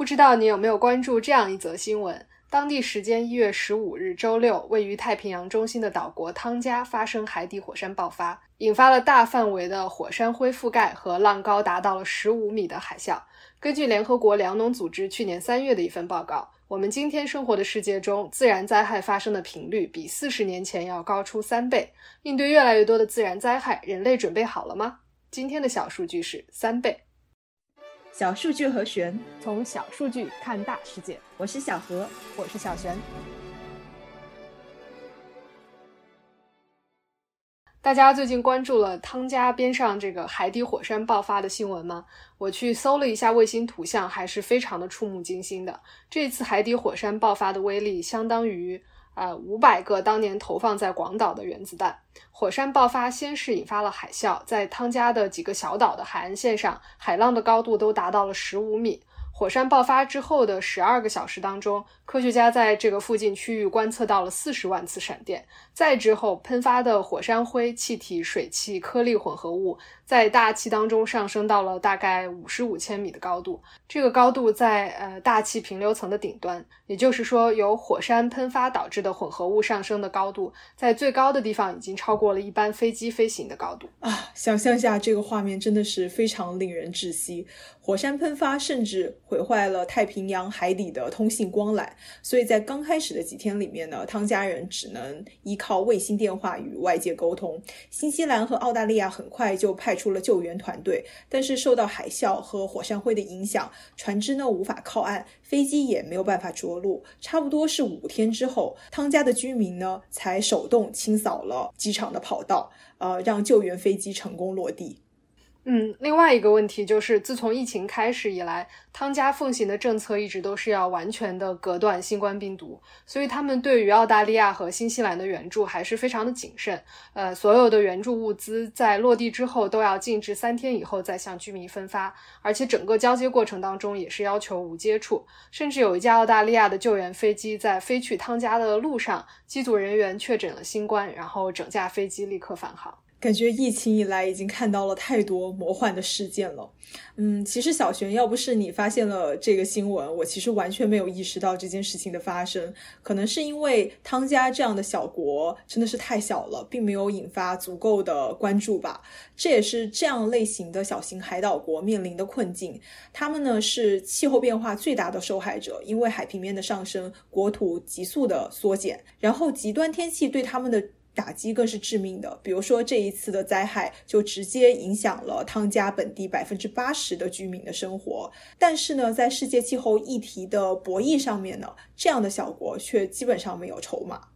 不知道你有没有关注这样一则新闻？当地时间一月十五日周六，位于太平洋中心的岛国汤加发生海底火山爆发，引发了大范围的火山灰覆盖和浪高达到了十五米的海啸。根据联合国粮农组织去年三月的一份报告，我们今天生活的世界中，自然灾害发生的频率比四十年前要高出三倍。应对越来越多的自然灾害，人类准备好了吗？今天的小数据是三倍。小数据和玄，从小数据看大世界。我是小何，我是小璇。大家最近关注了汤加边上这个海底火山爆发的新闻吗？我去搜了一下卫星图像，还是非常的触目惊心的。这次海底火山爆发的威力相当于。呃，五百个当年投放在广岛的原子弹，火山爆发先是引发了海啸，在汤加的几个小岛的海岸线上，海浪的高度都达到了十五米。火山爆发之后的十二个小时当中，科学家在这个附近区域观测到了四十万次闪电。再之后，喷发的火山灰、气体、水汽、颗粒混合物在大气当中上升到了大概五十五千米的高度。这个高度在呃大气平流层的顶端，也就是说，由火山喷发导致的混合物上升的高度，在最高的地方已经超过了一般飞机飞行的高度啊！想象下这个画面真的是非常令人窒息。火山喷发甚至毁坏了太平洋海底的通信光缆，所以在刚开始的几天里面呢，汤加人只能依。靠卫星电话与外界沟通。新西兰和澳大利亚很快就派出了救援团队，但是受到海啸和火山灰的影响，船只呢无法靠岸，飞机也没有办法着陆。差不多是五天之后，汤加的居民呢才手动清扫了机场的跑道，呃，让救援飞机成功落地。嗯，另外一个问题就是，自从疫情开始以来，汤加奉行的政策一直都是要完全的隔断新冠病毒，所以他们对于澳大利亚和新西兰的援助还是非常的谨慎。呃，所有的援助物资在落地之后都要静置三天以后再向居民分发，而且整个交接过程当中也是要求无接触。甚至有一架澳大利亚的救援飞机在飞去汤加的路上，机组人员确诊了新冠，然后整架飞机立刻返航。感觉疫情以来已经看到了太多魔幻的事件了。嗯，其实小璇，要不是你发现了这个新闻，我其实完全没有意识到这件事情的发生。可能是因为汤加这样的小国真的是太小了，并没有引发足够的关注吧。这也是这样类型的小型海岛国面临的困境。他们呢是气候变化最大的受害者，因为海平面的上升，国土急速的缩减，然后极端天气对他们的。打击更是致命的，比如说这一次的灾害就直接影响了汤加本地百分之八十的居民的生活。但是呢，在世界气候议题的博弈上面呢，这样的小国却基本上没有筹码。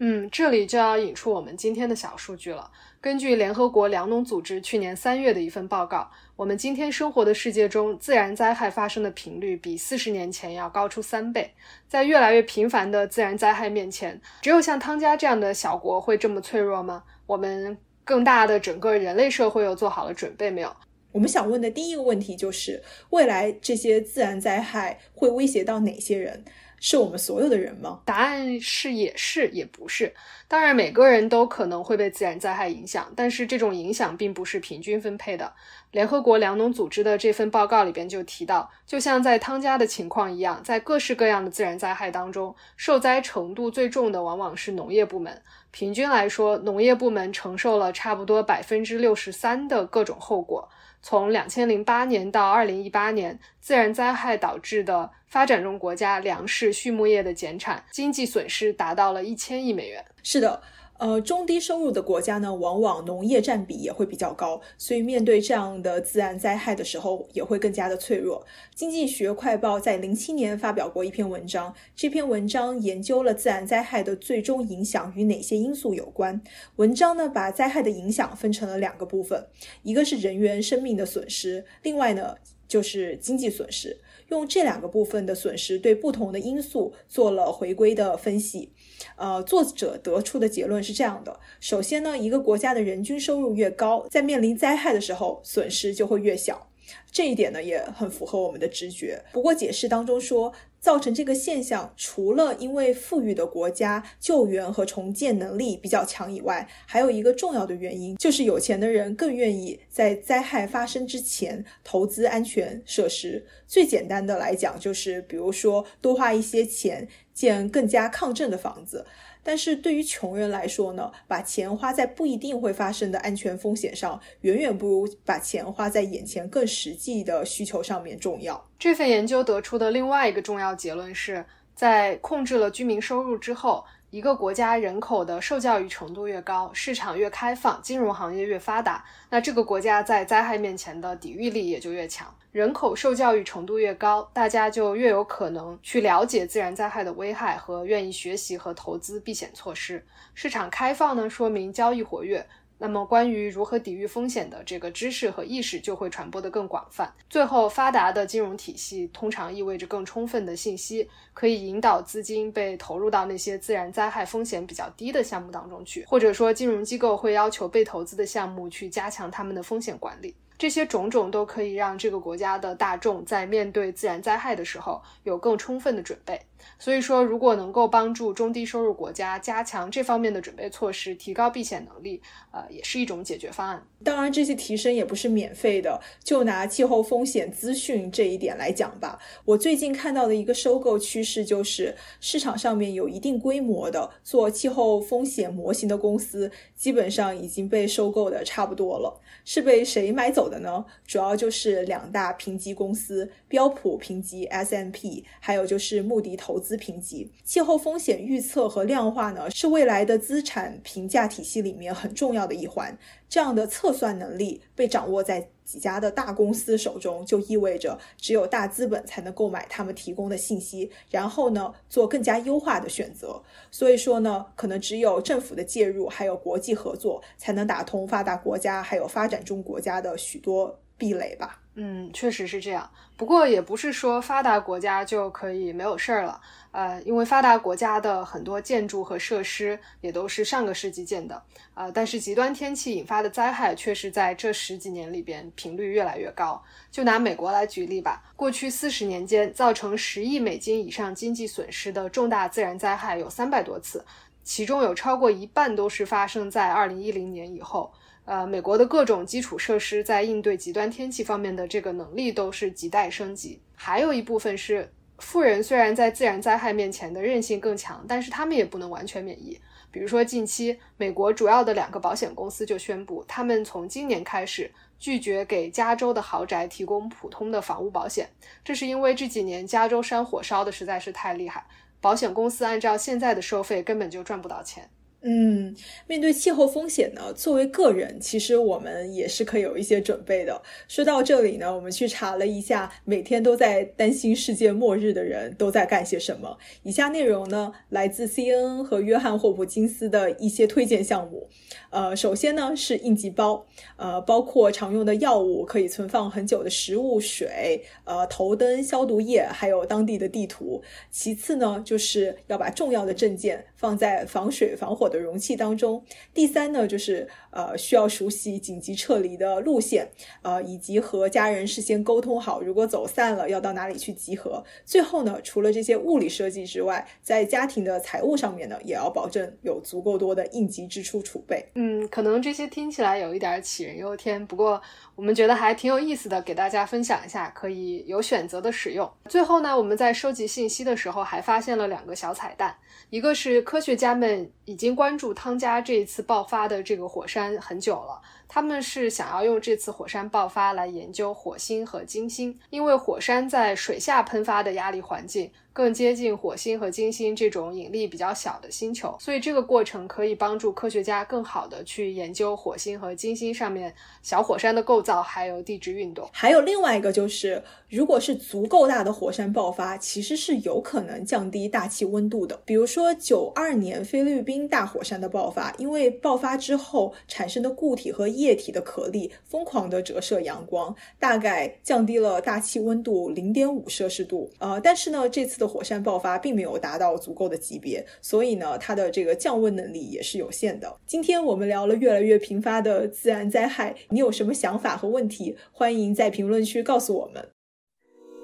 嗯，这里就要引出我们今天的小数据了。根据联合国粮农组织去年三月的一份报告，我们今天生活的世界中，自然灾害发生的频率比四十年前要高出三倍。在越来越频繁的自然灾害面前，只有像汤加这样的小国会这么脆弱吗？我们更大的整个人类社会又做好了准备没有？我们想问的第一个问题就是：未来这些自然灾害会威胁到哪些人？是我们所有的人吗？答案是也是也不是。当然，每个人都可能会被自然灾害影响，但是这种影响并不是平均分配的。联合国粮农组织的这份报告里边就提到，就像在汤加的情况一样，在各式各样的自然灾害当中，受灾程度最重的往往是农业部门。平均来说，农业部门承受了差不多百分之六十三的各种后果。从两千零八年到二零一八年，自然灾害导致的发展中国家粮食、畜牧业的减产，经济损失达到了一千亿美元。是的。呃，中低收入的国家呢，往往农业占比也会比较高，所以面对这样的自然灾害的时候，也会更加的脆弱。经济学快报在零七年发表过一篇文章，这篇文章研究了自然灾害的最终影响与哪些因素有关。文章呢，把灾害的影响分成了两个部分，一个是人员生命的损失，另外呢就是经济损失。用这两个部分的损失对不同的因素做了回归的分析。呃，作者得出的结论是这样的：首先呢，一个国家的人均收入越高，在面临灾害的时候，损失就会越小。这一点呢也很符合我们的直觉。不过解释当中说。造成这个现象，除了因为富裕的国家救援和重建能力比较强以外，还有一个重要的原因，就是有钱的人更愿意在灾害发生之前投资安全设施。最简单的来讲，就是比如说多花一些钱建更加抗震的房子。但是对于穷人来说呢，把钱花在不一定会发生的安全风险上，远远不如把钱花在眼前更实际的需求上面重要。这份研究得出的另外一个重要结论是，在控制了居民收入之后。一个国家人口的受教育程度越高，市场越开放，金融行业越发达，那这个国家在灾害面前的抵御力也就越强。人口受教育程度越高，大家就越有可能去了解自然灾害的危害和愿意学习和投资避险措施。市场开放呢，说明交易活跃。那么，关于如何抵御风险的这个知识和意识就会传播得更广泛。最后，发达的金融体系通常意味着更充分的信息，可以引导资金被投入到那些自然灾害风险比较低的项目当中去，或者说，金融机构会要求被投资的项目去加强他们的风险管理。这些种种都可以让这个国家的大众在面对自然灾害的时候有更充分的准备。所以说，如果能够帮助中低收入国家加强这方面的准备措施，提高避险能力，呃，也是一种解决方案。当然，这些提升也不是免费的。就拿气候风险资讯这一点来讲吧，我最近看到的一个收购趋势就是，市场上面有一定规模的做气候风险模型的公司，基本上已经被收购的差不多了。是被谁买走的呢？主要就是两大评级公司：标普评级 S M P，还有就是穆迪投资评级。气候风险预测和量化呢，是未来的资产评价体系里面很重要的一环。这样的测算能力被掌握在几家的大公司手中，就意味着只有大资本才能购买他们提供的信息，然后呢做更加优化的选择。所以说呢，可能只有政府的介入，还有国际合作，才能打通发达国家还有发展中国家的许多壁垒吧。嗯，确实是这样。不过也不是说发达国家就可以没有事儿了。呃，因为发达国家的很多建筑和设施也都是上个世纪建的。呃，但是极端天气引发的灾害却是在这十几年里边频率越来越高。就拿美国来举例吧，过去四十年间造成十亿美金以上经济损失的重大自然灾害有三百多次，其中有超过一半都是发生在二零一零年以后。呃，美国的各种基础设施在应对极端天气方面的这个能力都是亟待升级。还有一部分是富人虽然在自然灾害面前的韧性更强，但是他们也不能完全免疫。比如说，近期美国主要的两个保险公司就宣布，他们从今年开始拒绝给加州的豪宅提供普通的房屋保险。这是因为这几年加州山火烧的实在是太厉害，保险公司按照现在的收费根本就赚不到钱。嗯，面对气候风险呢，作为个人，其实我们也是可以有一些准备的。说到这里呢，我们去查了一下，每天都在担心世界末日的人都在干些什么。以下内容呢，来自 CNN 和约翰霍普金斯的一些推荐项目。呃，首先呢是应急包，呃，包括常用的药物、可以存放很久的食物、水、呃，头灯、消毒液，还有当地的地图。其次呢，就是要把重要的证件放在防水防火的容器当中，第三呢，就是呃需要熟悉紧急撤离的路线，呃以及和家人事先沟通好，如果走散了要到哪里去集合。最后呢，除了这些物理设计之外，在家庭的财务上面呢，也要保证有足够多的应急支出储备。嗯，可能这些听起来有一点杞人忧天，不过我们觉得还挺有意思的，给大家分享一下，可以有选择的使用。最后呢，我们在收集信息的时候还发现了两个小彩蛋。一个是科学家们已经关注汤加这一次爆发的这个火山很久了。他们是想要用这次火山爆发来研究火星和金星，因为火山在水下喷发的压力环境更接近火星和金星这种引力比较小的星球，所以这个过程可以帮助科学家更好的去研究火星和金星上面小火山的构造，还有地质运动。还有另外一个就是，如果是足够大的火山爆发，其实是有可能降低大气温度的。比如说九二年菲律宾大火山的爆发，因为爆发之后产生的固体和液体的颗粒疯狂的折射阳光，大概降低了大气温度零点五摄氏度。呃，但是呢，这次的火山爆发并没有达到足够的级别，所以呢，它的这个降温能力也是有限的。今天我们聊了越来越频发的自然灾害，你有什么想法和问题？欢迎在评论区告诉我们。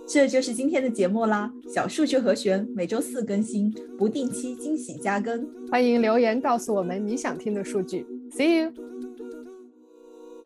这就是今天的节目啦！小数据和弦每周四更新，不定期惊喜加更，欢迎留言告诉我们你想听的数据。See you。